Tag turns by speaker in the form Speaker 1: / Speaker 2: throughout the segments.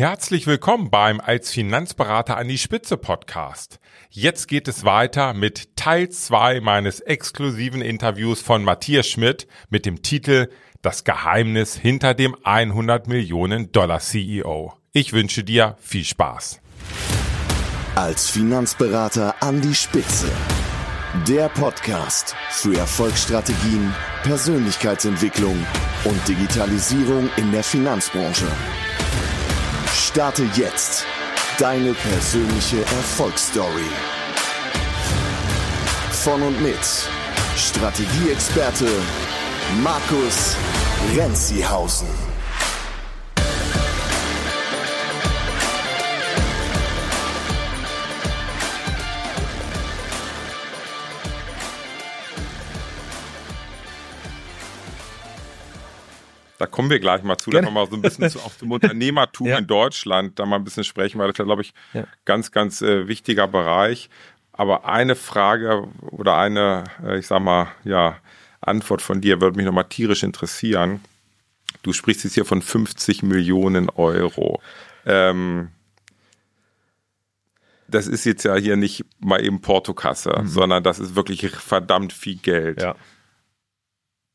Speaker 1: Herzlich willkommen beim Als Finanzberater an die Spitze Podcast. Jetzt geht es weiter mit Teil 2 meines exklusiven Interviews von Matthias Schmidt mit dem Titel Das Geheimnis hinter dem 100 Millionen Dollar CEO. Ich wünsche dir viel Spaß.
Speaker 2: Als Finanzberater an die Spitze. Der Podcast für Erfolgsstrategien, Persönlichkeitsentwicklung und Digitalisierung in der Finanzbranche. Starte jetzt deine persönliche Erfolgsstory. Von und mit Strategieexperte Markus Renzihausen.
Speaker 1: Da kommen wir gleich mal zu, da mal so ein bisschen zu, auf dem Unternehmertum ja. in Deutschland, da mal ein bisschen sprechen, weil das ist, glaube ich, ja. ganz, ganz äh, wichtiger Bereich. Aber eine Frage oder eine, äh, ich sag mal, ja, Antwort von dir würde mich nochmal tierisch interessieren. Du sprichst jetzt hier von 50 Millionen Euro. Ähm, das ist jetzt ja hier nicht mal eben Portokasse, mhm. sondern das ist wirklich verdammt viel Geld. Ja.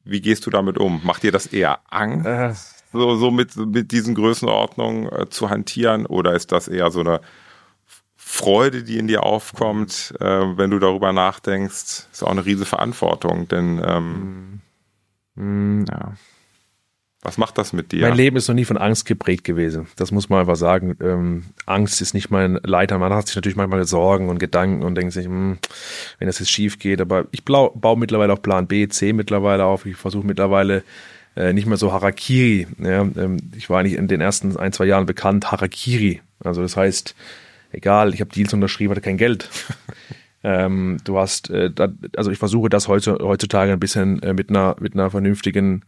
Speaker 1: Wie gehst du damit um? Macht dir das eher Angst, äh. so, so mit, mit diesen Größenordnungen äh, zu hantieren? Oder ist das eher so eine Freude, die in dir aufkommt, äh, wenn du darüber nachdenkst? Ist auch eine riesige Verantwortung, denn ähm, mm. ja. Was macht das mit dir?
Speaker 3: Mein Leben ist noch nie von Angst geprägt gewesen. Das muss man einfach sagen. Ähm, Angst ist nicht mein Leiter. Man hat sich natürlich manchmal Sorgen und Gedanken und denkt sich, hm, wenn das jetzt schief geht. Aber ich baue, baue mittlerweile auch Plan B, C mittlerweile auf. Ich versuche mittlerweile äh, nicht mehr so Harakiri. Ja, ähm, ich war eigentlich in den ersten ein, zwei Jahren bekannt, Harakiri. Also das heißt, egal, ich habe Deals unterschrieben, hatte kein Geld. ähm, du hast, äh, da, also ich versuche das heutzutage ein bisschen äh, mit einer mit einer vernünftigen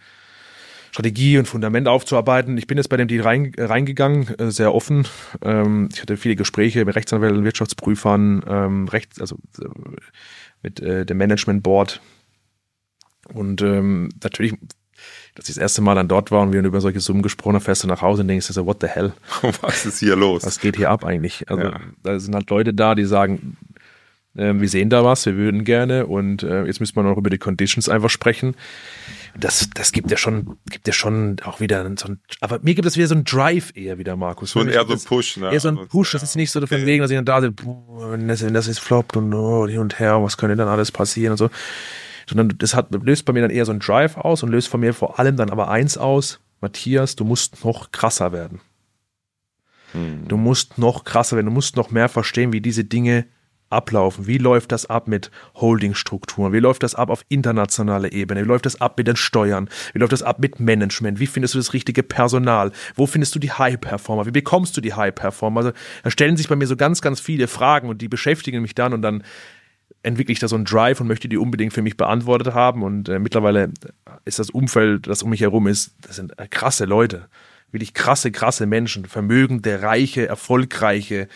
Speaker 3: Strategie und Fundament aufzuarbeiten. Ich bin jetzt bei dem Deal rein, reingegangen, äh, sehr offen. Ähm, ich hatte viele Gespräche mit Rechtsanwälten, Wirtschaftsprüfern, ähm, Rechts, also äh, mit äh, dem Management Board. Und ähm, natürlich, dass ich das erste Mal dann dort war und wir über solche Summen gesprochen haben, fährst du nach Hause und denkst, so, what the hell?
Speaker 1: Was ist hier los?
Speaker 3: Was geht hier ab eigentlich? Also ja. da sind halt Leute da, die sagen, äh, wir sehen da was, wir würden gerne und äh, jetzt müssen wir noch über die Conditions einfach sprechen das, das gibt ja schon, gibt ja schon auch wieder so ein, aber mir gibt es wieder so ein Drive eher wieder, Markus.
Speaker 1: Schon eher so ein Push, ne?
Speaker 3: Eher so ein also, Push, das ist nicht so von wegen, dass ich dann da sitze, wenn das, wenn das jetzt floppt und oh, hin und her, was könnte dann alles passieren und so. Sondern das hat, löst bei mir dann eher so ein Drive aus und löst von mir vor allem dann aber eins aus, Matthias, du musst noch krasser werden. Hm. Du musst noch krasser werden, du musst noch mehr verstehen, wie diese Dinge ablaufen? Wie läuft das ab mit Holdingstrukturen? Wie läuft das ab auf internationaler Ebene? Wie läuft das ab mit den Steuern? Wie läuft das ab mit Management? Wie findest du das richtige Personal? Wo findest du die High-Performer? Wie bekommst du die High-Performer? Also da stellen sich bei mir so ganz, ganz viele Fragen und die beschäftigen mich dann und dann entwickle ich da so einen Drive und möchte die unbedingt für mich beantwortet haben und äh, mittlerweile ist das Umfeld, das um mich herum ist, das sind äh, krasse Leute, wirklich krasse, krasse Menschen, vermögende, reiche, erfolgreiche,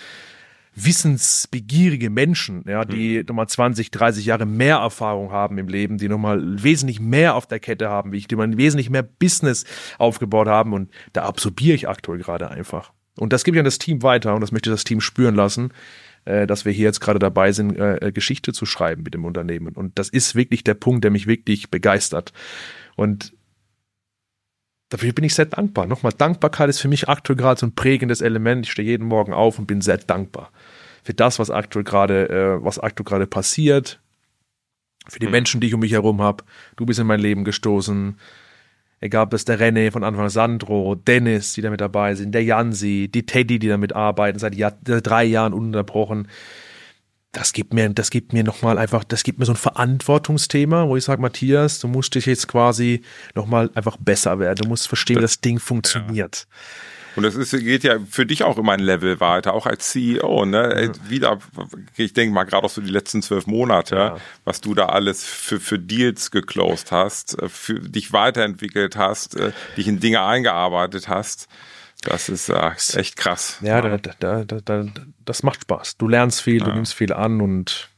Speaker 3: wissensbegierige Menschen, ja, die mhm. nochmal 20, 30 Jahre mehr Erfahrung haben im Leben, die nochmal wesentlich mehr auf der Kette haben wie ich, die man wesentlich mehr Business aufgebaut haben und da absorbiere ich aktuell gerade einfach. Und das gebe ich an das Team weiter und das möchte das Team spüren lassen, äh, dass wir hier jetzt gerade dabei sind, äh, äh, Geschichte zu schreiben mit dem Unternehmen. Und das ist wirklich der Punkt, der mich wirklich begeistert. Und dafür bin ich sehr dankbar. Nochmal, Dankbarkeit ist für mich aktuell gerade so ein prägendes Element. Ich stehe jeden Morgen auf und bin sehr dankbar für das, was aktuell gerade, äh, was aktuell gerade passiert, für die mhm. Menschen, die ich um mich herum habe. Du bist in mein Leben gestoßen. Egal, ob es der René von Anfang Sandro, Dennis, die da mit dabei sind, der Jansi, die Teddy, die damit arbeiten, seit Jahr, drei Jahren ununterbrochen. Das gibt mir, das gibt mir nochmal einfach, das gibt mir so ein Verantwortungsthema, wo ich sage, Matthias, du musst dich jetzt quasi nochmal einfach besser werden. Du musst verstehen, wie das Ding funktioniert. Ja.
Speaker 1: Und das ist, geht ja für dich auch immer ein Level weiter, auch als CEO, ne? Ja. Wieder, ich denke mal, gerade auch so die letzten zwölf Monate, ja. was du da alles für, für Deals geclosed hast, äh, für dich weiterentwickelt hast, äh, dich in Dinge eingearbeitet hast. Das ist äh, echt krass.
Speaker 3: Ja, ja. Da, da, da, das macht Spaß. Du lernst viel, du nimmst viel an und,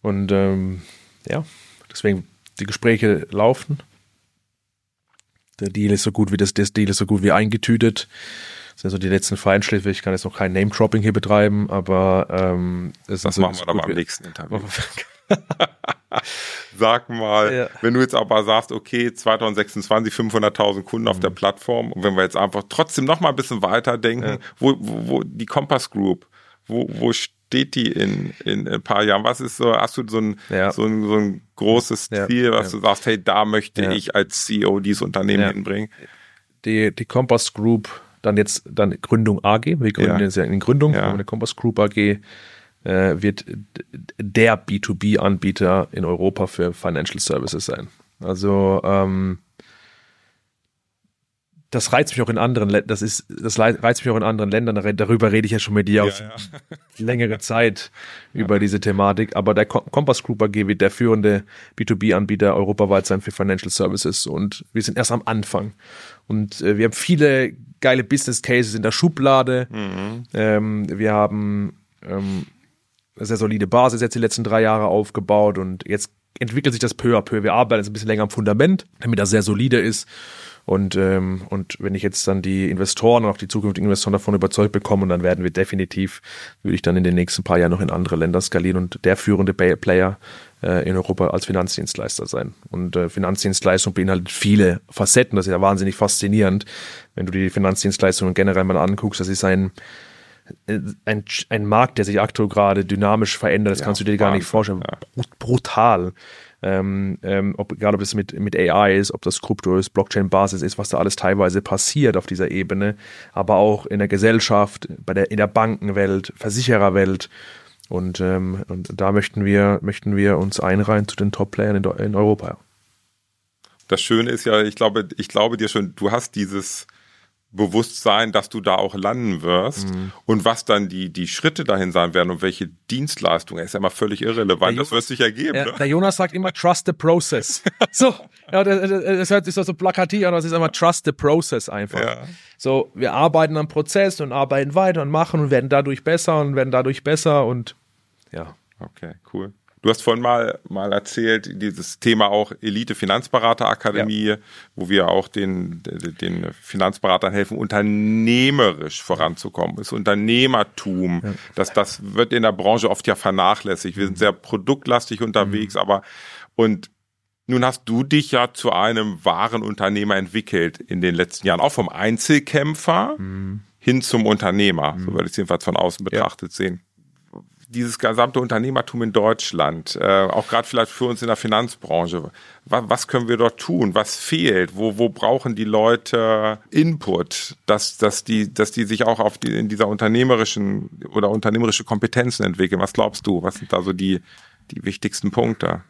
Speaker 3: und ähm, ja, deswegen die Gespräche laufen. Der Deal ist so gut wie das, das Deal ist so gut wie eingetütet. Das sind so die letzten Feinschläfe. Ich kann jetzt noch kein Name-Dropping hier betreiben, aber ähm,
Speaker 1: das so machen wir dann beim nächsten Interview. Sag mal, ja. wenn du jetzt aber sagst, okay, 2026 500.000 Kunden mhm. auf der mhm. Plattform und wenn wir jetzt einfach trotzdem noch mal ein bisschen weiter denken, ja. wo, wo, wo die Compass Group, wo, wo steht die in, in ein paar Jahren? Was ist so, hast du so ein, ja. so ein, so ein großes Ziel, was du sagst, hey, da möchte ich als CEO dieses Unternehmen hinbringen?
Speaker 3: Die, die Compass Group, dann jetzt dann Gründung AG, wir gründen jetzt ja in Gründung, ja. eine Compass Group AG äh, wird der B2B-Anbieter in Europa für Financial Services sein. Also ähm, das reizt mich auch in anderen Ländern, das ist, das reizt mich auch in anderen Ländern. Darüber rede ich ja schon mit dir ja, auf ja. längere Zeit über ja. diese Thematik. Aber der Compass Group AG wird der führende B2B-Anbieter europaweit sein für Financial Services und wir sind erst am Anfang. Und äh, wir haben viele geile Business Cases in der Schublade. Mhm. Ähm, wir haben ähm, sehr solide Basis jetzt die letzten drei Jahre aufgebaut und jetzt entwickelt sich das peu à peu. Wir arbeiten jetzt ein bisschen länger am Fundament, damit das sehr solide ist. Und, ähm, und wenn ich jetzt dann die Investoren und auch die zukünftigen Investoren davon überzeugt bekomme, dann werden wir definitiv, würde ich dann in den nächsten paar Jahren noch in andere Länder skalieren und der führende Player äh, in Europa als Finanzdienstleister sein. Und äh, Finanzdienstleistung beinhaltet viele Facetten, das ist ja wahnsinnig faszinierend. Wenn du die Finanzdienstleistungen generell mal anguckst, das ist ein ein, ein Markt, der sich aktuell gerade dynamisch verändert, das ja, kannst du dir gar nicht vorstellen. Ja. Brutal. Ähm, ähm, ob, egal ob das mit, mit AI ist, ob das Krypto ist, Blockchain-Basis ist, was da alles teilweise passiert auf dieser Ebene, aber auch in der Gesellschaft, bei der, in der Bankenwelt, Versichererwelt. Und, ähm, und da möchten wir, möchten wir uns einreihen zu den Top-Playern in, in Europa.
Speaker 1: Das Schöne ist ja, ich glaube, ich glaube dir schon, du hast dieses, Bewusstsein, dass du da auch landen wirst mhm. und was dann die, die Schritte dahin sein werden und welche Dienstleistungen, ist ja immer völlig irrelevant, das wird sich ergeben. Ja,
Speaker 3: ne? Der Jonas sagt immer Trust the Process. so, ja, das, das hört sich so, plakativ an, aber es ist immer Trust the Process einfach. Ja. So, wir arbeiten am Prozess und arbeiten weiter und machen und werden dadurch besser und werden dadurch besser und ja.
Speaker 1: Okay, cool. Du hast vorhin mal, mal erzählt, dieses Thema auch Elite Finanzberaterakademie, ja. wo wir auch den, den Finanzberatern helfen, unternehmerisch voranzukommen. Das Unternehmertum, ja. das, das wird in der Branche oft ja vernachlässigt. Wir sind sehr produktlastig unterwegs, mhm. aber und nun hast du dich ja zu einem wahren Unternehmer entwickelt in den letzten Jahren, auch vom Einzelkämpfer mhm. hin zum Unternehmer, mhm. so würde ich es jedenfalls von außen betrachtet ja. sehen dieses gesamte Unternehmertum in Deutschland, äh, auch gerade vielleicht für uns in der Finanzbranche, was, was, können wir dort tun? Was fehlt? Wo, wo brauchen die Leute Input, dass, dass, die, dass die sich auch auf die, in dieser unternehmerischen oder unternehmerische Kompetenzen entwickeln? Was glaubst du? Was sind da so die, die wichtigsten Punkte?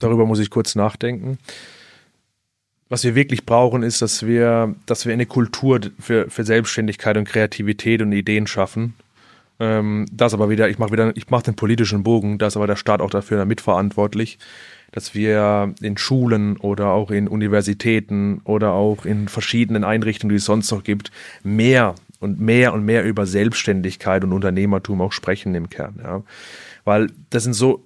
Speaker 3: Darüber muss ich kurz nachdenken. Was wir wirklich brauchen, ist, dass wir, dass wir eine Kultur für, für Selbstständigkeit und Kreativität und Ideen schaffen, ähm, das aber wieder, ich mache wieder, ich mache den politischen Bogen, da ist aber der Staat auch dafür mitverantwortlich, dass wir in Schulen oder auch in Universitäten oder auch in verschiedenen Einrichtungen, die es sonst noch gibt, mehr und mehr und mehr über Selbstständigkeit und Unternehmertum auch sprechen im Kern. Ja. Weil das sind so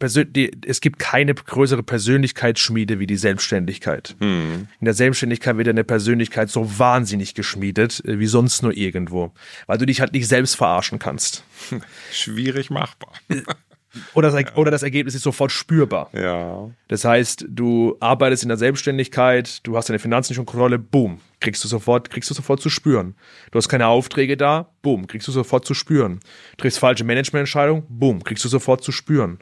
Speaker 3: die, es gibt keine größere Persönlichkeitsschmiede wie die Selbstständigkeit. Hm. In der Selbstständigkeit wird eine Persönlichkeit so wahnsinnig geschmiedet äh, wie sonst nur irgendwo, weil du dich halt nicht selbst verarschen kannst.
Speaker 1: Schwierig machbar.
Speaker 3: Äh, oder das, oder das Ergebnis ist sofort spürbar.
Speaker 1: Ja.
Speaker 3: Das heißt, du arbeitest in der Selbstständigkeit, du hast deine Finanzen nicht unter Kontrolle, boom, kriegst du sofort, kriegst du sofort zu spüren. Du hast keine Aufträge da, boom, kriegst du sofort zu spüren. Du triffst falsche Managemententscheidungen, boom, kriegst du sofort zu spüren.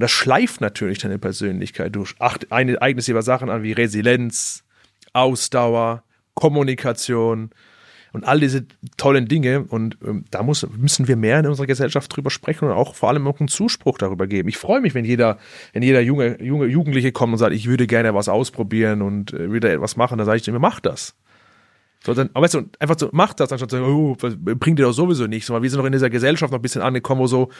Speaker 3: Und das schleift natürlich deine Persönlichkeit. Du eignest dir Sachen an wie Resilienz, Ausdauer, Kommunikation und all diese tollen Dinge. Und ähm, da muss, müssen wir mehr in unserer Gesellschaft drüber sprechen und auch vor allem auch einen Zuspruch darüber geben. Ich freue mich, wenn jeder, wenn jeder junge, junge Jugendliche kommt und sagt, ich würde gerne was ausprobieren und äh, würde etwas machen, dann sage ich zu mir, mach das. So, dann, aber weißt du, einfach so, mach das, anstatt zu sagen, oh, bringt dir doch sowieso nichts. Weil wir sind noch in dieser Gesellschaft noch ein bisschen angekommen, wo so,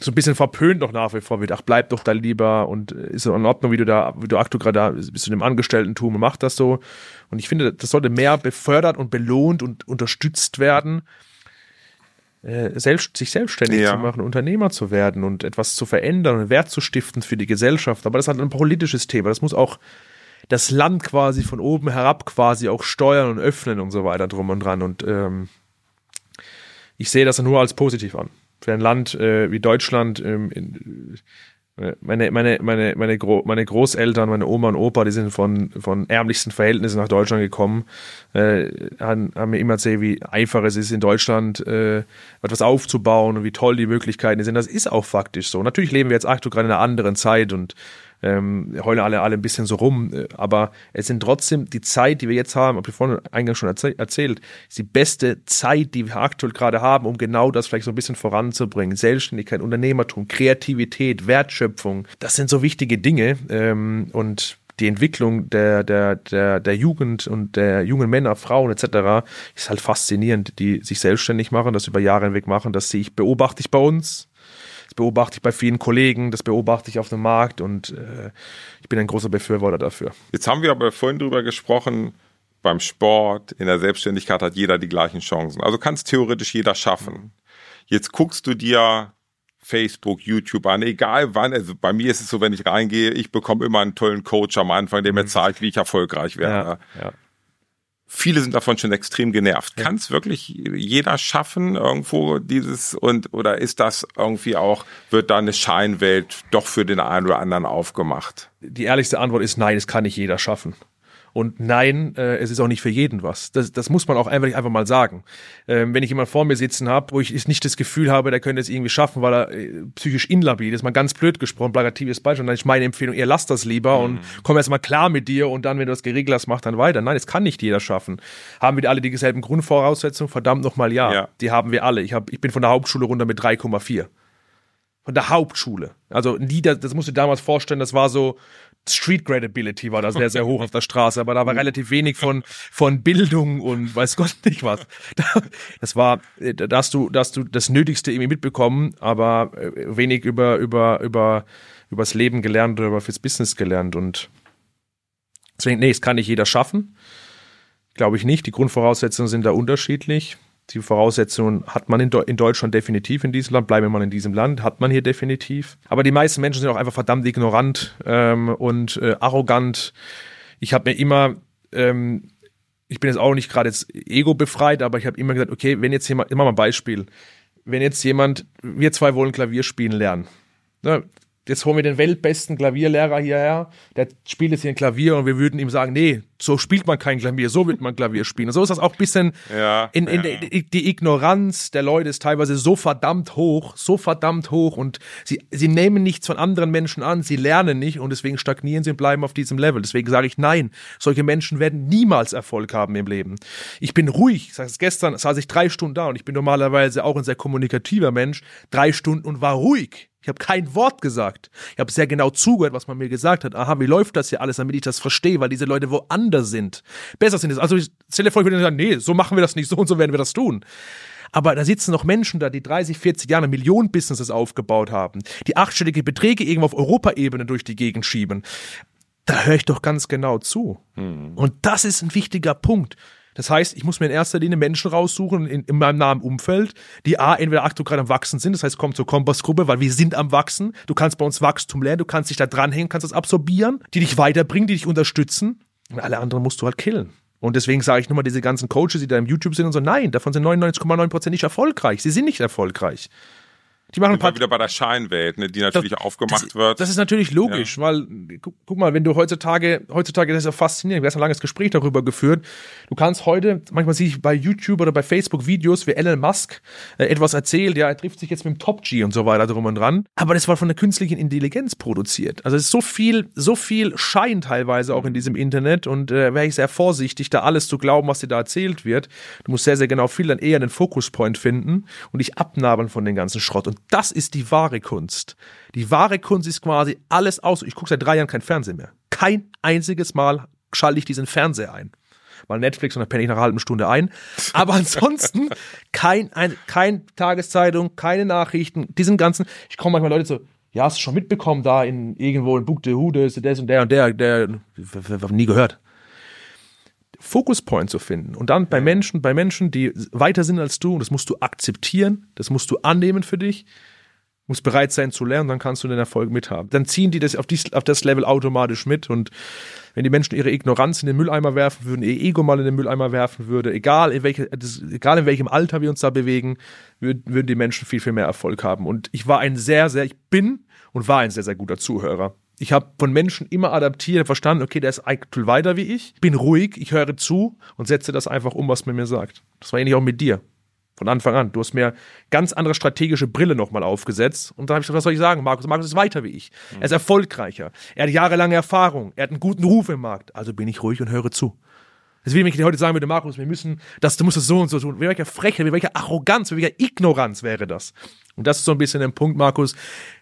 Speaker 3: so ein bisschen verpönt noch nach wie vor wird. Ach, bleib doch da lieber und ist in Ordnung, wie du da, wie du aktuell gerade da bist du im Angestellten-Tum und mach das so. Und ich finde, das sollte mehr befördert und belohnt und unterstützt werden, äh, selbst, sich selbstständig ja. zu machen, Unternehmer zu werden und etwas zu verändern und Wert zu stiften für die Gesellschaft. Aber das ist halt ein politisches Thema. Das muss auch, das Land quasi von oben herab quasi auch steuern und öffnen und so weiter drum und dran. Und ähm, ich sehe das nur als positiv an. Für ein Land äh, wie Deutschland, ähm, in, meine, meine, meine, meine, Gro meine Großeltern, meine Oma und Opa, die sind von, von ärmlichsten Verhältnissen nach Deutschland gekommen, äh, haben, haben mir immer erzählt, wie einfach es ist, in Deutschland äh, etwas aufzubauen und wie toll die Möglichkeiten sind. Das ist auch faktisch so. Natürlich leben wir jetzt aktuell gerade in einer anderen Zeit und ähm, heulen alle, alle ein bisschen so rum. Äh, aber es sind trotzdem die Zeit, die wir jetzt haben, habe ich vorhin eingangs schon erzählt, ist die beste Zeit, die wir aktuell gerade haben, um genau das vielleicht so ein bisschen voranzubringen. Selbstständigkeit, Unternehmertum, Kreativität, Wertschöpfung, das sind so wichtige Dinge. Ähm, und die Entwicklung der, der, der, der Jugend und der jungen Männer, Frauen etc. ist halt faszinierend, die sich selbstständig machen, das über Jahre hinweg machen. Das sehe ich, beobachte ich bei uns beobachte ich bei vielen Kollegen, das beobachte ich auf dem Markt und äh, ich bin ein großer Befürworter dafür.
Speaker 1: Jetzt haben wir aber vorhin drüber gesprochen, beim Sport, in der Selbstständigkeit hat jeder die gleichen Chancen. Also kann es theoretisch jeder schaffen. Jetzt guckst du dir Facebook, YouTube an, egal wann. Also bei mir ist es so, wenn ich reingehe, ich bekomme immer einen tollen Coach am Anfang, der mir mhm. zeigt, wie ich erfolgreich werde. Ja, ja. Viele sind davon schon extrem genervt. Ja. Kann es wirklich jeder schaffen, irgendwo dieses und oder ist das irgendwie auch, wird da eine Scheinwelt doch für den einen oder anderen aufgemacht?
Speaker 3: Die ehrlichste Antwort ist nein, es kann nicht jeder schaffen. Und nein, äh, es ist auch nicht für jeden was. Das, das muss man auch einfach, einfach mal sagen. Ähm, wenn ich jemanden vor mir sitzen habe, wo ich nicht das Gefühl habe, der könnte es irgendwie schaffen, weil er äh, psychisch instabil ist, mal ganz blöd gesprochen, plakatives Beispiel, dann ist meine Empfehlung, ihr lasst das lieber mhm. und komm erst mal klar mit dir und dann, wenn du das geregelt hast, mach dann weiter. Nein, es kann nicht jeder schaffen. Haben wir alle dieselben Grundvoraussetzungen? Verdammt nochmal ja. ja. Die haben wir alle. Ich, hab, ich bin von der Hauptschule runter mit 3,4 von der Hauptschule. Also nie, das, das musst du dir damals vorstellen, das war so, Street Credibility war da sehr, sehr hoch auf der Straße, aber da war relativ wenig von, von Bildung und weiß Gott nicht was. Das war, da hast du, da du das Nötigste irgendwie mitbekommen, aber äh, wenig über, über, über, übers Leben gelernt oder über fürs Business gelernt und deswegen, nee, es kann nicht jeder schaffen. Glaube ich nicht. Die Grundvoraussetzungen sind da unterschiedlich. Die Voraussetzungen hat man in, in, Deutschland definitiv in diesem Land, bleibe man in diesem Land, hat man hier definitiv. Aber die meisten Menschen sind auch einfach verdammt ignorant ähm, und äh, arrogant. Ich habe mir immer, ähm, ich bin jetzt auch nicht gerade jetzt ego befreit, aber ich habe immer gesagt, okay, wenn jetzt jemand, immer mal ein Beispiel, wenn jetzt jemand, wir zwei wollen Klavier spielen lernen. Ne? Jetzt holen wir den weltbesten Klavierlehrer hierher, der spielt jetzt hier ein Klavier und wir würden ihm sagen, nee, so spielt man kein Klavier, so wird man Klavier spielen. Und so ist das auch ein bisschen ja, in, in die, die, Ignoranz der Leute ist teilweise so verdammt hoch, so verdammt hoch und sie, sie nehmen nichts von anderen Menschen an, sie lernen nicht und deswegen stagnieren sie und bleiben auf diesem Level. Deswegen sage ich nein, solche Menschen werden niemals Erfolg haben im Leben. Ich bin ruhig, ich sage es gestern, saß ich drei Stunden da und ich bin normalerweise auch ein sehr kommunikativer Mensch, drei Stunden und war ruhig. Ich habe kein Wort gesagt. Ich habe sehr genau zugehört, was man mir gesagt hat. Aha, wie läuft das hier alles, damit ich das verstehe, weil diese Leute woanders sind. Besser sind es. Also ich stelle vor, ich würde sagen, nee, so machen wir das nicht, so und so werden wir das tun. Aber da sitzen noch Menschen da, die 30, 40 Jahre Millionen-Businesses aufgebaut haben, die achtstellige Beträge irgendwo auf Europaebene durch die Gegend schieben. Da höre ich doch ganz genau zu. Hm. Und das ist ein wichtiger Punkt. Das heißt, ich muss mir in erster Linie Menschen raussuchen in, in meinem nahen Umfeld, die A, entweder aktuell gerade am Wachsen sind, das heißt, kommt zur Kompassgruppe, weil wir sind am Wachsen. Du kannst bei uns Wachstum lernen, du kannst dich da dranhängen, kannst das absorbieren, die dich weiterbringen, die dich unterstützen. Und alle anderen musst du halt killen. Und deswegen sage ich nur mal diese ganzen Coaches, die da im YouTube sind und so, nein, davon sind 99,9% nicht erfolgreich. Sie sind nicht erfolgreich.
Speaker 1: Die machen ein paar wieder bei der Scheinwelt, ne, die natürlich das, aufgemacht
Speaker 3: das,
Speaker 1: wird.
Speaker 3: Das ist natürlich logisch, ja. weil guck, guck, mal, wenn du heutzutage, heutzutage das ist ja faszinierend, wir haben ein langes Gespräch darüber geführt. Du kannst heute, manchmal sehe ich bei YouTube oder bei Facebook Videos, wie Elon Musk äh, etwas erzählt, ja, er trifft sich jetzt mit dem Top G und so weiter drum und dran. Aber das war von der künstlichen Intelligenz produziert. Also es ist so viel, so viel Schein teilweise auch in diesem Internet und äh, wäre ich sehr vorsichtig, da alles zu glauben, was dir da erzählt wird. Du musst sehr, sehr genau viel dann eher den Fokuspoint finden und dich abnabeln von den ganzen Schrott. Und das ist die wahre Kunst. Die wahre Kunst ist quasi alles aus. Ich gucke seit drei Jahren kein Fernsehen mehr. Kein einziges Mal schalte ich diesen Fernseher ein. Mal Netflix und dann penne ich nach einer halben Stunde ein. Aber ansonsten kein, ein, kein Tageszeitung, keine Nachrichten, diesen ganzen. Ich komme manchmal Leute so, ja, hast du schon mitbekommen, da in irgendwo in Buxtehude ist das und der und der, der, der nie gehört. Fokuspoint zu finden und dann bei Menschen, bei Menschen, die weiter sind als du, das musst du akzeptieren, das musst du annehmen für dich. Muss bereit sein zu lernen, dann kannst du den Erfolg mithaben. Dann ziehen die das auf, dies, auf das Level automatisch mit und wenn die Menschen ihre Ignoranz in den Mülleimer werfen würden, ihr Ego mal in den Mülleimer werfen würde, egal in, welche, das, egal in welchem Alter wir uns da bewegen, würden, würden die Menschen viel, viel mehr Erfolg haben. Und ich war ein sehr, sehr, ich bin und war ein sehr, sehr guter Zuhörer. Ich habe von Menschen immer adaptiert, verstanden, okay, der ist eigentlich weiter wie ich, bin ruhig, ich höre zu und setze das einfach um, was man mir sagt. Das war ähnlich auch mit dir. Von Anfang an. Du hast mir ganz andere strategische Brille nochmal aufgesetzt. Und da habe ich gesagt, was soll ich sagen? Markus, Markus ist weiter wie ich. Er ist erfolgreicher. Er hat jahrelange Erfahrung. Er hat einen guten Ruf im Markt. Also bin ich ruhig und höre zu. Das wie wenn ich heute sagen würde, Markus, wir müssen, das, du musst es so und so tun. Wie welcher Frechheit, wie welcher Arroganz, wie welcher Ignoranz wäre das? Und das ist so ein bisschen der Punkt, Markus.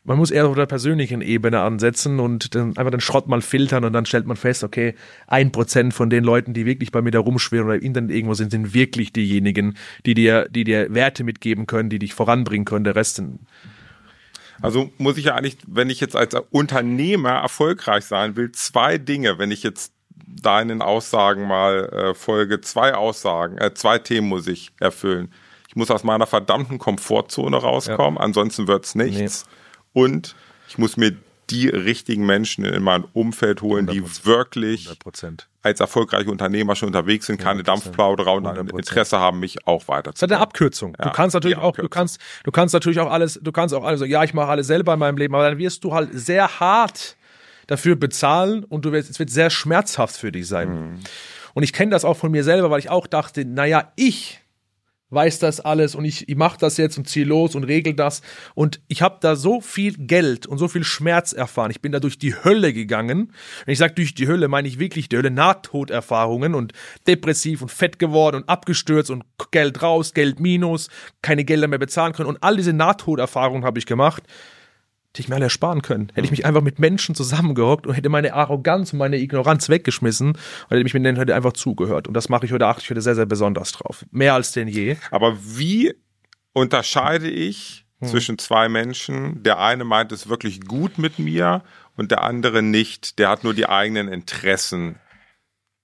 Speaker 3: Man muss eher auf der persönlichen Ebene ansetzen und dann einfach den Schrott mal filtern und dann stellt man fest, okay, ein Prozent von den Leuten, die wirklich bei mir da rumschwirren oder im Internet irgendwo sind, sind wirklich diejenigen, die dir, die dir Werte mitgeben können, die dich voranbringen können. Der Rest sind
Speaker 1: also muss ich ja eigentlich, wenn ich jetzt als Unternehmer erfolgreich sein will, zwei Dinge, wenn ich jetzt deinen Aussagen mal äh, folge, zwei Aussagen, äh, zwei Themen muss ich erfüllen. Ich muss aus meiner verdammten Komfortzone rauskommen, ja. ansonsten wird's nichts. Nee. Und ich muss mir die richtigen Menschen in mein Umfeld holen, 100%. die wirklich 100%. als erfolgreiche Unternehmer schon unterwegs sind, keine 100%. Dampfplauderer und ein Interesse haben, mich auch weiterzumachen. Das
Speaker 3: ist eine Abkürzung. Ja, du kannst natürlich auch, du kannst, du kannst natürlich auch alles, du kannst auch alles, ja, ich mache alles selber in meinem Leben, aber dann wirst du halt sehr hart dafür bezahlen und du wirst, es wird sehr schmerzhaft für dich sein. Mhm. Und ich kenne das auch von mir selber, weil ich auch dachte, naja, ich weiß das alles und ich, ich mache das jetzt und ziehe los und regel das. Und ich habe da so viel Geld und so viel Schmerz erfahren. Ich bin da durch die Hölle gegangen. Wenn ich sage durch die Hölle, meine ich wirklich die Hölle, Nahtoderfahrungen und depressiv und fett geworden und abgestürzt und Geld raus, Geld minus, keine Gelder mehr bezahlen können. Und all diese Nahtoderfahrungen habe ich gemacht die ich mir alle ersparen können. Hätte ich mich einfach mit Menschen zusammengehockt und hätte meine Arroganz und meine Ignoranz weggeschmissen und hätte mich mit denen heute einfach zugehört. Und das mache ich heute, achte ich heute sehr, sehr besonders drauf. Mehr als denn je.
Speaker 1: Aber wie unterscheide ich hm. zwischen zwei Menschen? Der eine meint es wirklich gut mit mir und der andere nicht. Der hat nur die eigenen Interessen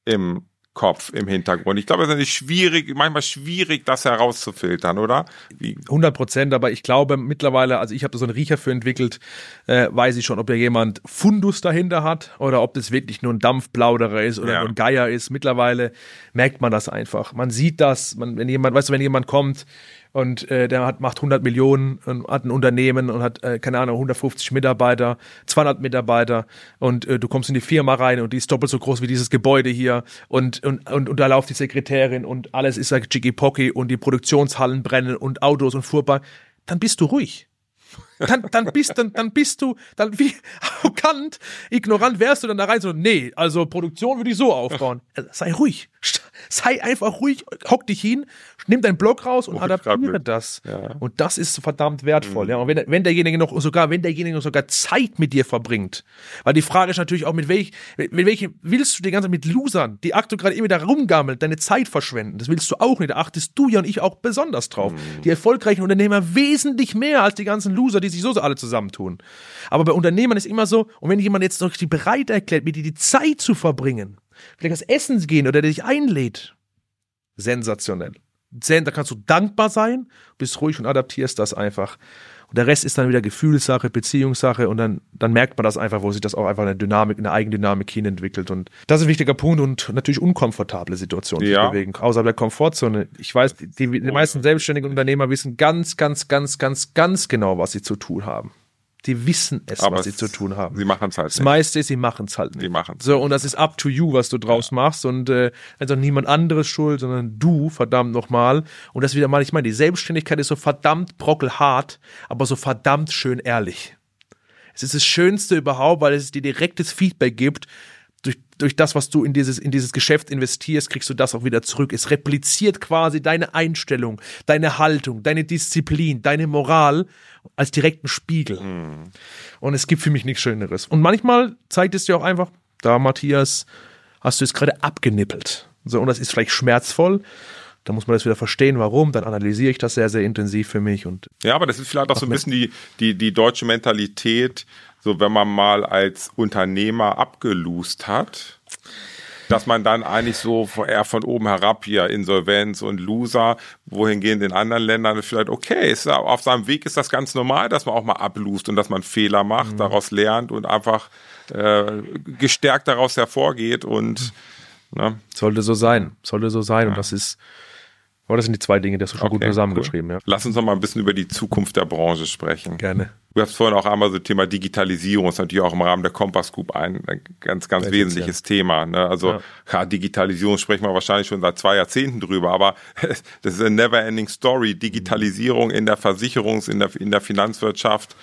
Speaker 1: im Kopf im Hintergrund. Ich glaube, es ist schwierig, manchmal schwierig, das herauszufiltern, oder?
Speaker 3: Wie? 100 Prozent, aber ich glaube mittlerweile, also ich habe da so einen Riecher für entwickelt, äh, weiß ich schon, ob da jemand Fundus dahinter hat oder ob das wirklich nur ein Dampfplauderer ist oder ja. nur ein Geier ist. Mittlerweile merkt man das einfach. Man sieht das, man, wenn jemand, weißt du, wenn jemand kommt, und äh, der hat, macht 100 Millionen und hat ein Unternehmen und hat, äh, keine Ahnung, 150 Mitarbeiter, 200 Mitarbeiter. Und äh, du kommst in die Firma rein und die ist doppelt so groß wie dieses Gebäude hier. Und, und, und, und da läuft die Sekretärin und alles ist like Jiggy und die Produktionshallen brennen und Autos und Fuhrbar, dann bist du ruhig. Dann, dann bist dann, dann bist du dann wie arrogant, ignorant wärst du dann da rein so nee, also Produktion würde ich so aufbauen. Sei ruhig sei einfach ruhig, hock dich hin, nimm deinen Block raus und oh, adaptiere das. Ja. Und das ist verdammt wertvoll. Mhm. Ja. Und wenn, wenn derjenige noch sogar, wenn derjenige noch sogar Zeit mit dir verbringt, weil die Frage ist natürlich auch, mit welch, mit, mit welchem willst du die ganze mit Losern, die aktuell gerade immer da rumgammeln, deine Zeit verschwenden? Das willst du auch nicht. Da achtest du ja und ich auch besonders drauf. Mhm. Die erfolgreichen Unternehmer wesentlich mehr als die ganzen Loser, die sich so alle zusammentun. Aber bei Unternehmern ist immer so, und wenn jemand jetzt noch die bereit erklärt, mit dir die Zeit zu verbringen, vielleicht das Essen gehen oder der dich einlädt. Sensationell. Da kannst du dankbar sein, bist ruhig und adaptierst das einfach. Und der Rest ist dann wieder Gefühlssache, Beziehungssache und dann, dann merkt man das einfach, wo sich das auch einfach eine Dynamik, eine Eigendynamik hin entwickelt. Und das ist ein wichtiger Punkt und natürlich unkomfortable Situationen ja. bewegen, außerhalb der Komfortzone. Ich weiß, die, die meisten selbstständigen Unternehmer wissen ganz, ganz, ganz, ganz, ganz genau, was sie zu tun haben. Die wissen es, Aber was sie zu tun haben.
Speaker 1: Sie machen es halt
Speaker 3: nicht. Das meiste ist, sie machen es halt nicht.
Speaker 1: Sie machen
Speaker 3: So, und das ist up to you, was du draus ja. machst. Und äh, also niemand anderes schuld, sondern du, verdammt nochmal. Und das wieder mal, ich meine, die Selbstständigkeit ist so verdammt brockelhart, aber so verdammt schön ehrlich. Es ist das Schönste überhaupt, weil es dir direktes Feedback gibt durch, das, was du in dieses, in dieses Geschäft investierst, kriegst du das auch wieder zurück. Es repliziert quasi deine Einstellung, deine Haltung, deine Disziplin, deine Moral als direkten Spiegel. Mhm. Und es gibt für mich nichts Schöneres. Und manchmal zeigt es dir auch einfach, da Matthias, hast du es gerade abgenippelt. So, und das ist vielleicht schmerzvoll. Da muss man das wieder verstehen, warum. Dann analysiere ich das sehr, sehr intensiv für mich. Und
Speaker 1: ja, aber das ist vielleicht auch so ein bisschen die, die, die deutsche Mentalität, so wenn man mal als Unternehmer abgelust hat, dass man dann eigentlich so eher von oben herab hier Insolvenz und Loser, wohingehend in anderen Ländern vielleicht okay ist, auf seinem Weg ist das ganz normal, dass man auch mal ablust und dass man Fehler macht, mhm. daraus lernt und einfach äh, gestärkt daraus hervorgeht und
Speaker 3: ne? sollte so sein, sollte so sein ja. und das ist aber das sind die zwei Dinge, die hast du schon okay, gut zusammengeschrieben. Cool. Ja.
Speaker 1: Lass uns noch mal ein bisschen über die Zukunft der Branche sprechen.
Speaker 3: Gerne.
Speaker 1: Du hast vorhin auch einmal so Thema Digitalisierung, das ist natürlich auch im Rahmen der Compass Group ein, ganz, ganz Sehr wesentliches ja. Thema. Ne? Also ja. ja. Digitalisierung sprechen wir wahrscheinlich schon seit zwei Jahrzehnten drüber, aber das ist eine never-ending Story. Digitalisierung in der Versicherungs-, in der, in der Finanzwirtschaft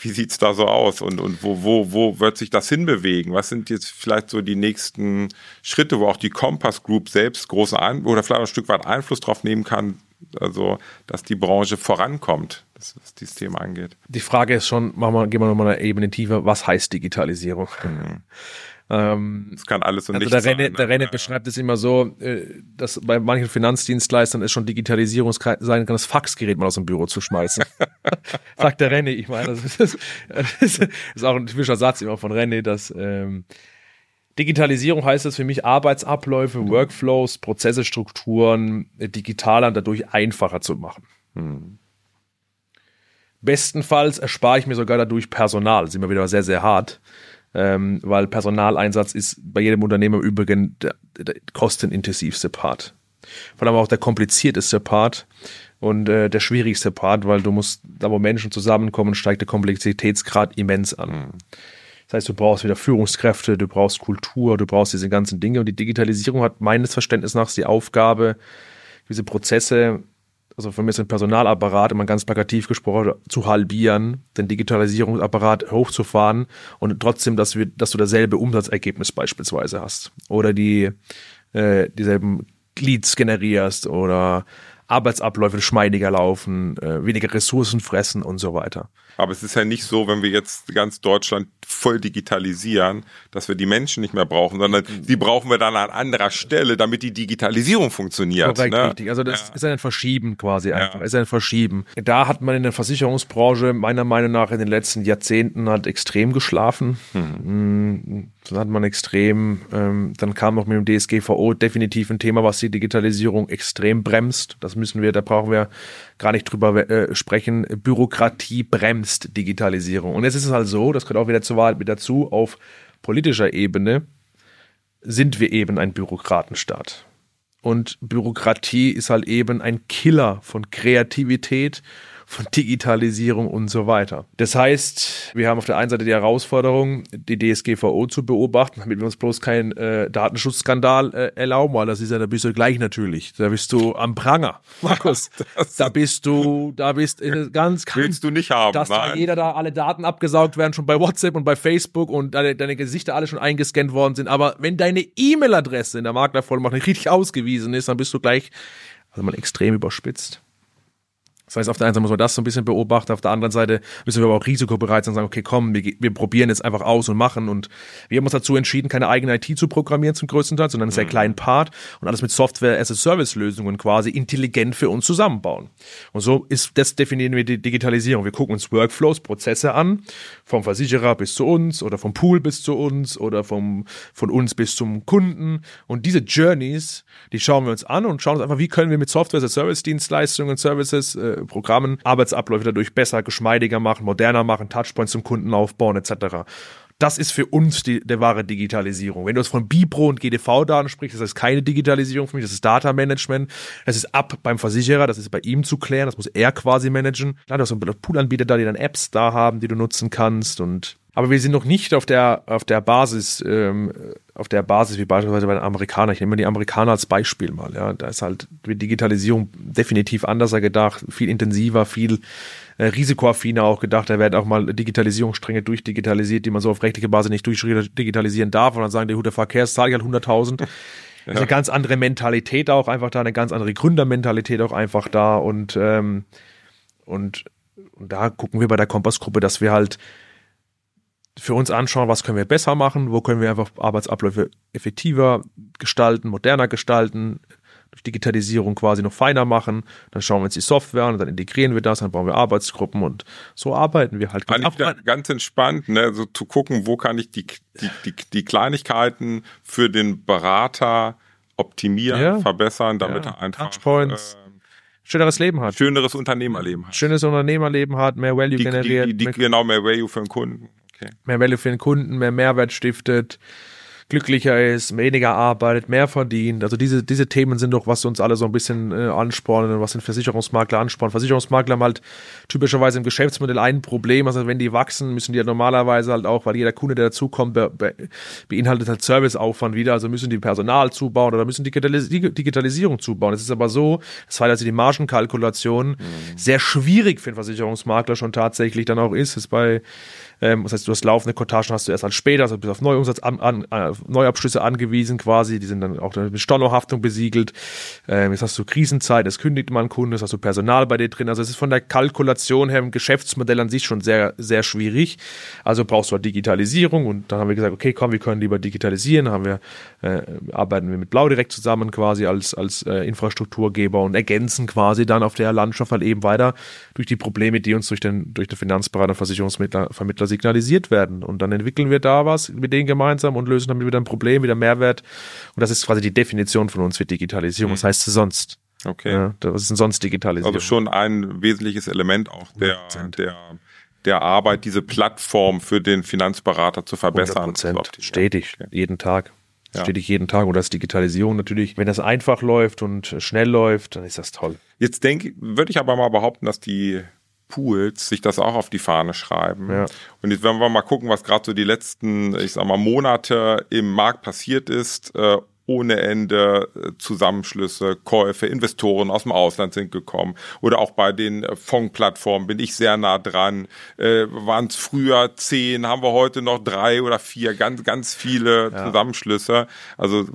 Speaker 1: wie sieht's da so aus und, und wo, wo, wo wird sich das hinbewegen? Was sind jetzt vielleicht so die nächsten Schritte, wo auch die Compass Group selbst großen Ein oder vielleicht ein Stück weit Einfluss drauf nehmen kann, also dass die Branche vorankommt, was dieses Thema angeht?
Speaker 3: Die Frage ist schon, machen wir, gehen wir nochmal eine Ebene tiefer, was heißt Digitalisierung? Mhm.
Speaker 1: Ähm, das kann alles und
Speaker 3: also
Speaker 1: nichts
Speaker 3: der Renne, sein. Der Renne ja. beschreibt es immer so, äh, dass bei manchen Finanzdienstleistern es schon Digitalisierung sein kann, das Faxgerät mal aus dem Büro zu schmeißen. Sagt der Renne. Ich meine, das ist, das ist auch ein typischer Satz immer von Renne, dass ähm, Digitalisierung heißt es für mich Arbeitsabläufe, Workflows, Prozesse, Strukturen äh, digitaler und dadurch einfacher zu machen. Hm. Bestenfalls erspare ich mir sogar dadurch Personal. Das ist immer wieder sehr, sehr hart ähm, weil Personaleinsatz ist bei jedem Unternehmer im Übrigen der, der kostenintensivste Part. Vor allem auch der komplizierteste Part und äh, der schwierigste Part, weil du musst, da wo Menschen zusammenkommen, steigt der Komplexitätsgrad immens an. Mhm. Das heißt, du brauchst wieder Führungskräfte, du brauchst Kultur, du brauchst diese ganzen Dinge und die Digitalisierung hat meines Verständnisses nach die Aufgabe, diese Prozesse also von mir ist ein Personalapparat, immer ganz plakativ gesprochen, zu halbieren, den Digitalisierungsapparat hochzufahren und trotzdem, dass, wir, dass du dasselbe Umsatzergebnis beispielsweise hast. Oder die äh, dieselben Leads generierst oder Arbeitsabläufe geschmeidiger laufen, äh, weniger Ressourcen fressen und so weiter.
Speaker 1: Aber es ist ja nicht so, wenn wir jetzt ganz Deutschland voll digitalisieren, dass wir die Menschen nicht mehr brauchen, sondern die brauchen wir dann an anderer Stelle, damit die Digitalisierung funktioniert.
Speaker 3: Korrekt,
Speaker 1: ne?
Speaker 3: richtig. Also das ja. ist ein Verschieben quasi einfach. Ja. Ist ein Verschieben. Da hat man in der Versicherungsbranche meiner Meinung nach in den letzten Jahrzehnten halt extrem geschlafen. Mhm. Dann hat man extrem, ähm, dann kam noch mit dem DSGVO definitiv ein Thema, was die Digitalisierung extrem bremst. Das müssen wir, da brauchen wir gar nicht drüber äh, sprechen. Bürokratie bremst Digitalisierung. Und jetzt ist es halt so, das gehört auch wieder zur Wahrheit mit dazu, auf politischer Ebene sind wir eben ein Bürokratenstaat. Und Bürokratie ist halt eben ein Killer von Kreativität von Digitalisierung und so weiter. Das heißt, wir haben auf der einen Seite die Herausforderung, die DSGVO zu beobachten, damit wir uns bloß keinen äh, Datenschutzskandal äh, erlauben, weil das ist ja, da bist du gleich natürlich. Da bist du am Pranger, Markus. da bist du, da bist äh, ganz,
Speaker 1: ganz Willst du nicht haben,
Speaker 3: dass da jeder da alle Daten abgesaugt werden, schon bei WhatsApp und bei Facebook und deine, deine Gesichter alle schon eingescannt worden sind. Aber wenn deine E-Mail-Adresse in der Maklervollmacht nicht richtig ausgewiesen ist, dann bist du gleich, also mal extrem überspitzt. Das heißt, auf der einen Seite muss man das so ein bisschen beobachten, auf der anderen Seite müssen wir aber auch risikobereit sein und sagen, okay, komm, wir, wir probieren jetzt einfach aus und machen. Und wir haben uns dazu entschieden, keine eigene IT zu programmieren zum größten Teil, sondern einen sehr mhm. kleinen Part und alles mit Software-as-a-Service-Lösungen quasi intelligent für uns zusammenbauen. Und so ist das definieren wir die Digitalisierung. Wir gucken uns Workflows, Prozesse an, vom Versicherer bis zu uns oder vom Pool bis zu uns oder vom, von uns bis zum Kunden. Und diese Journeys, die schauen wir uns an und schauen uns einfach, wie können wir mit Software-as-a-Service-Dienstleistungen, Services, äh, Programmen Arbeitsabläufe dadurch besser, geschmeidiger machen, moderner machen, Touchpoints zum Kunden aufbauen etc. Das ist für uns die, der wahre Digitalisierung. Wenn du es von Bipro und GDV-Daten sprichst, das ist keine Digitalisierung für mich, das ist Data Management. Das ist ab beim Versicherer, das ist bei ihm zu klären, das muss er quasi managen. Klar, du hast einen Poolanbieter da, die dann Apps da haben, die du nutzen kannst und aber wir sind noch nicht auf der, auf der Basis, ähm, auf der Basis wie beispielsweise bei den Amerikanern. Ich nehme mal die Amerikaner als Beispiel mal. Ja, da ist halt die Digitalisierung definitiv anders gedacht, viel intensiver, viel äh, risikoaffiner auch gedacht. Da werden auch mal Digitalisierungsstränge durchdigitalisiert, die man so auf rechtliche Basis nicht durchdigitalisieren darf. Und dann sagen die, der Verkehrszahl halt 100.000. Ja. Eine ganz andere Mentalität auch einfach da, eine ganz andere Gründermentalität auch einfach da und ähm, und, und da gucken wir bei der Kompassgruppe, dass wir halt für uns anschauen, was können wir besser machen, wo können wir einfach Arbeitsabläufe effektiver gestalten, moderner gestalten, durch Digitalisierung quasi noch feiner machen. Dann schauen wir uns die Software an, dann integrieren wir das, dann bauen wir Arbeitsgruppen und so arbeiten wir halt.
Speaker 1: Eigentlich ganz entspannt, ne, so zu gucken, wo kann ich die, die, die, die Kleinigkeiten für den Berater optimieren, ja. verbessern, damit ja. er einfach
Speaker 3: äh, schöneres Leben hat.
Speaker 1: Schöneres Unternehmerleben hat.
Speaker 3: Schönes Unternehmerleben hat, mehr Value
Speaker 1: die,
Speaker 3: generiert.
Speaker 1: Die, die, die, genau, mehr Value für den Kunden.
Speaker 3: Okay. Mehr Value für den Kunden, mehr Mehrwert stiftet glücklicher ist, weniger arbeitet, mehr verdient. Also diese, diese Themen sind doch, was uns alle so ein bisschen äh, anspornen und was den Versicherungsmakler anspornen. Versicherungsmakler haben halt typischerweise im Geschäftsmodell ein Problem. Also wenn die wachsen, müssen die ja normalerweise halt auch, weil jeder Kunde, der dazukommt, be, be, beinhaltet halt Serviceaufwand wieder. Also müssen die Personal zubauen oder müssen Digitalis Digitalisierung zubauen. Es ist aber so, das war also die Margenkalkulation mhm. sehr schwierig für den Versicherungsmakler schon tatsächlich dann auch ist. Es bei ähm, das heißt, du hast laufende Kontagen, hast du erst als später, also bist auf Neuumsatz an, an, auf Neuabschlüsse angewiesen quasi, die sind dann auch mit Stornohaftung besiegelt. Ähm, jetzt hast du Krisenzeit, es kündigt man Kunden, jetzt hast du Personal bei dir drin. Also es ist von der Kalkulation her im Geschäftsmodell an sich schon sehr, sehr schwierig. Also brauchst du halt Digitalisierung und dann haben wir gesagt, okay, komm, wir können lieber digitalisieren. Dann haben wir, äh, arbeiten wir mit Blau direkt zusammen quasi als, als äh, Infrastrukturgeber und ergänzen quasi dann auf der Landschaft halt eben weiter durch die Probleme, die uns durch den, durch den Finanzberater, Versicherungsvermittler signalisiert werden. Und dann entwickeln wir da was mit denen gemeinsam und lösen damit wieder ein Problem, wieder Mehrwert. Und das ist quasi die Definition von uns für Digitalisierung. Mhm. Was heißt sonst?
Speaker 1: Okay. Ja,
Speaker 3: was ist denn sonst Digitalisierung?
Speaker 1: Also schon ein wesentliches Element auch der, der, der Arbeit, diese Plattform für den Finanzberater zu verbessern.
Speaker 3: Stetig, okay. jeden Tag. Ja. Stetig jeden Tag. Und das Digitalisierung natürlich, wenn das einfach läuft und schnell läuft, dann ist das toll.
Speaker 1: Jetzt denke, würde ich aber mal behaupten, dass die Pools sich das auch auf die Fahne schreiben. Ja. Und jetzt werden wir mal gucken, was gerade so die letzten, ich sag mal, Monate im Markt passiert ist. Äh, ohne Ende äh, Zusammenschlüsse, Käufe, Investoren aus dem Ausland sind gekommen. Oder auch bei den äh, Fondsplattformen bin ich sehr nah dran. Äh, Waren es früher zehn, haben wir heute noch drei oder vier, ganz, ganz viele ja. Zusammenschlüsse. Also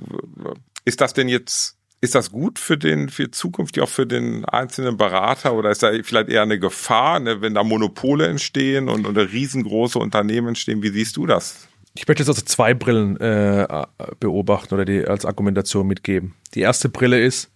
Speaker 1: ist das denn jetzt ist das gut für den, für Zukunft, auch für den einzelnen Berater oder ist da vielleicht eher eine Gefahr, ne, wenn da Monopole entstehen und, und riesengroße Unternehmen entstehen? Wie siehst du das?
Speaker 3: Ich möchte jetzt also zwei Brillen äh, beobachten oder die als Argumentation mitgeben. Die erste Brille ist,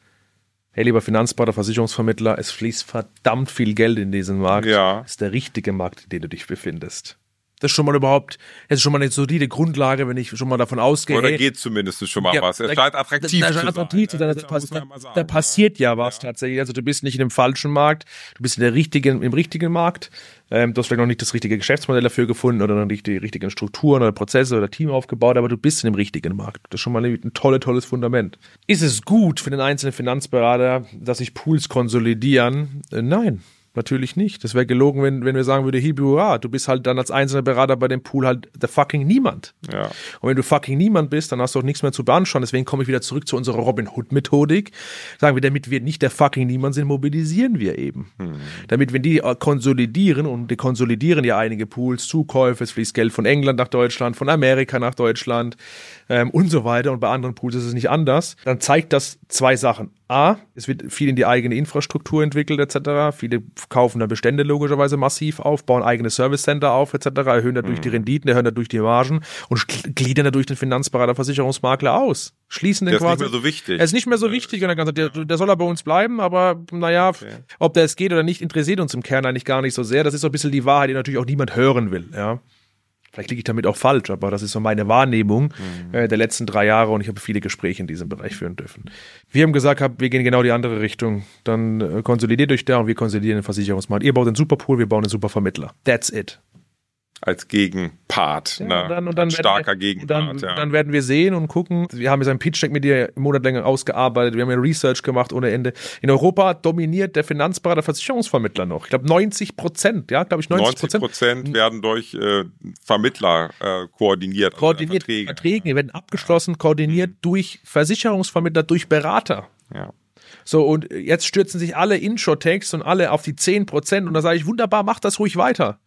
Speaker 3: hey lieber Finanzberater, Versicherungsvermittler, es fließt verdammt viel Geld in diesen Markt. Ja. Das ist der richtige Markt, in dem du dich befindest. Das ist schon mal überhaupt, das ist schon mal eine solide Grundlage, wenn ich schon mal davon ausgehe.
Speaker 1: Oder geht zumindest schon mal ja, was. Es scheint attraktiv da,
Speaker 3: da,
Speaker 1: zu
Speaker 3: attraktiv sein. Da, da, da, da passiert ja was ja. tatsächlich. Also du bist nicht in dem falschen Markt, du bist in der richtigen, im richtigen Markt. Ähm, du hast vielleicht noch nicht das richtige Geschäftsmodell dafür gefunden oder noch nicht die richtigen Strukturen oder Prozesse oder Team aufgebaut, aber du bist in dem richtigen Markt. Das ist schon mal ein, ein tolles, tolles Fundament. Ist es gut für den einzelnen Finanzberater, dass sich Pools konsolidieren? Äh, nein. Natürlich nicht. Das wäre gelogen, wenn, wenn wir sagen würde, Hibura, du bist halt dann als einzelner Berater bei dem Pool halt der fucking niemand.
Speaker 1: Ja.
Speaker 3: Und wenn du fucking niemand bist, dann hast du auch nichts mehr zu beanstanden. Deswegen komme ich wieder zurück zu unserer Robin Hood Methodik. Sagen wir, damit wir nicht der fucking niemand sind, mobilisieren wir eben. Hm. Damit, wenn die konsolidieren und die konsolidieren ja einige Pools, Zukäufe, es fließt Geld von England nach Deutschland, von Amerika nach Deutschland ähm, und so weiter. Und bei anderen Pools ist es nicht anders. Dann zeigt das zwei Sachen. A, es wird viel in die eigene Infrastruktur entwickelt etc. Viele kaufen da Bestände logischerweise massiv auf, bauen eigene Service Center auf etc., erhöhen dadurch mhm. die Renditen, erhöhen dadurch die Margen und gliedern dadurch den Finanzberater, Versicherungsmakler aus. Schließen den
Speaker 1: der quasi. ist nicht mehr so wichtig.
Speaker 3: Er ist nicht mehr so wichtig und dann gesagt, der, der soll er bei uns bleiben, aber naja, okay. ob der es geht oder nicht, interessiert uns im Kern eigentlich gar nicht so sehr. Das ist so ein bisschen die Wahrheit, die natürlich auch niemand hören will, ja. Vielleicht liege ich damit auch falsch, aber das ist so meine Wahrnehmung mhm. äh, der letzten drei Jahre und ich habe viele Gespräche in diesem Bereich führen dürfen. Wir haben gesagt, wir gehen genau die andere Richtung. Dann äh, konsolidiert euch da und wir konsolidieren den Versicherungsmarkt. Ihr baut einen Superpool, wir bauen einen Supervermittler. That's it
Speaker 1: als Gegenpart, ja, ne?
Speaker 3: und dann, und dann
Speaker 1: starker
Speaker 3: wir,
Speaker 1: Gegenpart.
Speaker 3: Dann, ja. dann werden wir sehen und gucken. Wir haben jetzt einen Pitch-Deck mit dir im Monat länger ausgearbeitet. Wir haben ja Research gemacht ohne Ende. In Europa dominiert der Finanzberater Versicherungsvermittler noch. Ich glaube 90 Prozent, ja, glaube ich 90
Speaker 1: Prozent. werden durch äh, Vermittler äh, koordiniert.
Speaker 3: Also koordiniert. Also Verträge. Verträge werden abgeschlossen, koordiniert mhm. durch Versicherungsvermittler, durch Berater.
Speaker 1: Ja.
Speaker 3: So, und jetzt stürzen sich alle Inshore-Takes und alle auf die 10 Prozent und da sage ich, wunderbar, mach das ruhig weiter.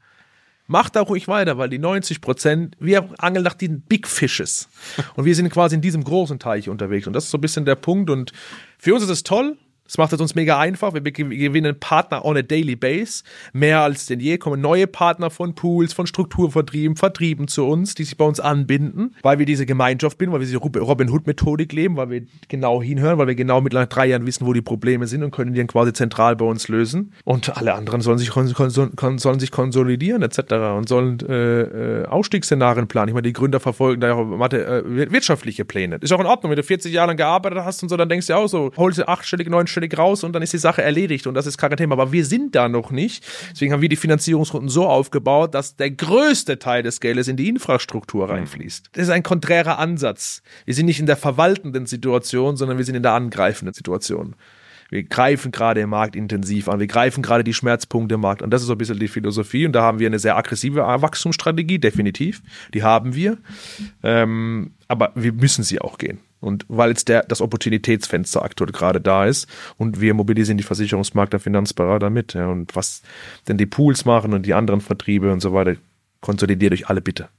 Speaker 3: Macht da ruhig weiter, weil die 90 Prozent, wir angeln nach den Big Fishes. Und wir sind quasi in diesem großen Teich unterwegs. Und das ist so ein bisschen der Punkt. Und für uns ist es toll. Das macht es uns mega einfach. Wir gewinnen Partner on a daily base. Mehr als denn je kommen neue Partner von Pools, von Strukturvertrieben, Vertrieben zu uns, die sich bei uns anbinden, weil wir diese Gemeinschaft bilden, weil wir diese Robin Hood-Methodik leben, weil wir genau hinhören, weil wir genau mit drei Jahren wissen, wo die Probleme sind und können die dann quasi zentral bei uns lösen. Und alle anderen sollen sich, sollen sich konsolidieren etc. und sollen äh, äh, Ausstiegsszenarien planen. Ich meine, die Gründer verfolgen da auch Mathe, äh, wirtschaftliche Pläne. Ist auch in Ordnung, wenn du 40 Jahre lang gearbeitet hast und so, dann denkst du auch so, holst du achtstellig, neunstellig raus und dann ist die Sache erledigt und das ist kein Thema. Aber wir sind da noch nicht. Deswegen haben wir die Finanzierungsrunden so aufgebaut, dass der größte Teil des Geldes in die Infrastruktur reinfließt. Das ist ein konträrer Ansatz. Wir sind nicht in der verwaltenden Situation, sondern wir sind in der angreifenden Situation. Wir greifen gerade den Markt intensiv an. Wir greifen gerade die Schmerzpunkte im Markt an. Das ist so ein bisschen die Philosophie. Und da haben wir eine sehr aggressive Wachstumsstrategie, definitiv. Die haben wir. Ähm, aber wir müssen sie auch gehen. Und weil jetzt der, das Opportunitätsfenster aktuell gerade da ist und wir mobilisieren die Versicherungsmarkt der Finanzberater mit. Ja, und was denn die Pools machen und die anderen Vertriebe und so weiter, konsolidiert euch alle bitte.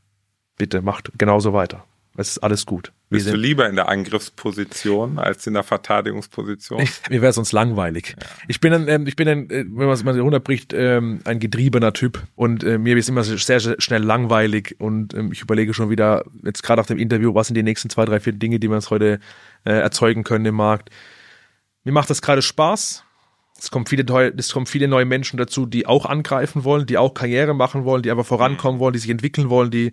Speaker 3: Bitte macht genauso weiter. Es ist alles gut.
Speaker 1: Wir Bist du lieber in der Angriffsposition als in der Verteidigungsposition?
Speaker 3: Mir wäre sonst langweilig. Ja. Ich bin ein, ähm, ich bin ein, äh, wenn man es mal runterbricht, ähm, ein getriebener Typ und äh, mir ist immer sehr, sehr schnell langweilig und ähm, ich überlege schon wieder, jetzt gerade auf dem Interview, was sind die nächsten zwei, drei, vier Dinge, die wir uns heute äh, erzeugen können im Markt. Mir macht das gerade Spaß. Es kommen, viele, es kommen viele neue Menschen dazu, die auch angreifen wollen, die auch Karriere machen wollen, die aber vorankommen wollen, die sich entwickeln wollen, die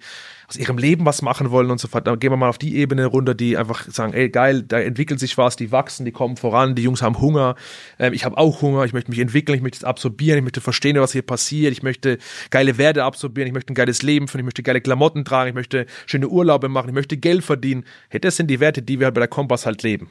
Speaker 3: aus ihrem Leben was machen wollen und so fort. Da gehen wir mal auf die Ebene runter, die einfach sagen, ey geil, da entwickelt sich was, die wachsen, die kommen voran, die Jungs haben Hunger, ähm, ich habe auch Hunger, ich möchte mich entwickeln, ich möchte es absorbieren, ich möchte verstehen, was hier passiert, ich möchte geile Werte absorbieren, ich möchte ein geiles Leben führen, ich möchte geile Klamotten tragen, ich möchte schöne Urlaube machen, ich möchte Geld verdienen. Hey, das sind die Werte, die wir halt bei der Kompass halt leben.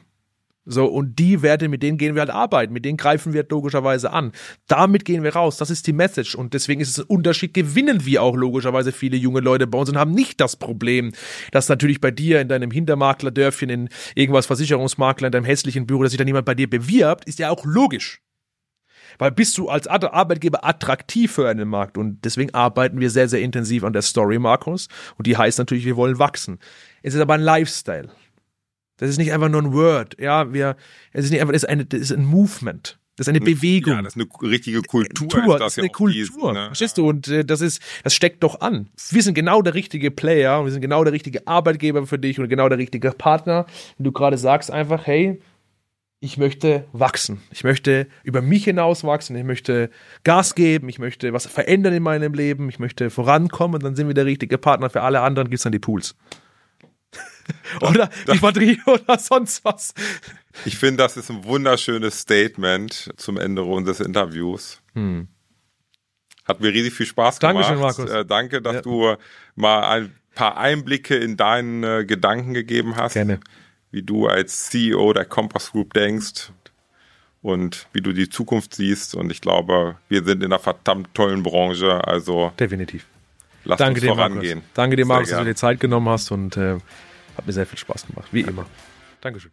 Speaker 3: So, und die Werte, mit denen gehen wir halt arbeiten, mit denen greifen wir logischerweise an. Damit gehen wir raus. Das ist die Message. Und deswegen ist es ein Unterschied, gewinnen wir auch logischerweise viele junge Leute bei uns und haben nicht das Problem, dass natürlich bei dir in deinem Hintermaklerdörfchen, in irgendwas Versicherungsmakler, in deinem hässlichen Büro, dass sich da niemand bei dir bewirbt, ist ja auch logisch. Weil bist du als Arbeitgeber attraktiv für einen Markt und deswegen arbeiten wir sehr, sehr intensiv an der Story, Markus. Und die heißt natürlich, wir wollen wachsen. Es ist aber ein Lifestyle. Das ist nicht einfach nur ein Word. Ja, wir, es ist nicht einfach, das ist, eine, das ist ein Movement. Das ist eine Bewegung. Ja,
Speaker 1: das ist eine richtige Kultur.
Speaker 3: Kultur das, ist eine ja Kultur. Ist, ne? Verstehst du? Und äh, das ist, das steckt doch an. Wir sind genau der richtige Player, wir sind genau der richtige Arbeitgeber für dich und genau der richtige Partner. Wenn du gerade sagst einfach, hey, ich möchte wachsen. Ich möchte über mich hinaus wachsen. Ich möchte Gas geben. Ich möchte was verändern in meinem Leben. Ich möchte vorankommen. Und dann sind wir der richtige Partner. Für alle anderen gibt es dann die Pools. oder die Batterie oder sonst was.
Speaker 1: Ich finde, das ist ein wunderschönes Statement zum Ende unseres Interviews. Hm. Hat mir riesig viel Spaß gemacht.
Speaker 3: Dankeschön, Markus.
Speaker 1: Äh, danke, dass ja. du mal ein paar Einblicke in deinen äh, Gedanken gegeben hast.
Speaker 3: Gerne.
Speaker 1: Wie du als CEO der Compass Group denkst und wie du die Zukunft siehst. Und ich glaube, wir sind in einer verdammt tollen Branche. Also
Speaker 3: definitiv.
Speaker 1: Lass Danke uns dir, vorangehen.
Speaker 3: Markus. Danke dir, Markus, dass du dir Zeit genommen hast und äh, hat mir sehr viel Spaß gemacht, wie immer. Dankeschön.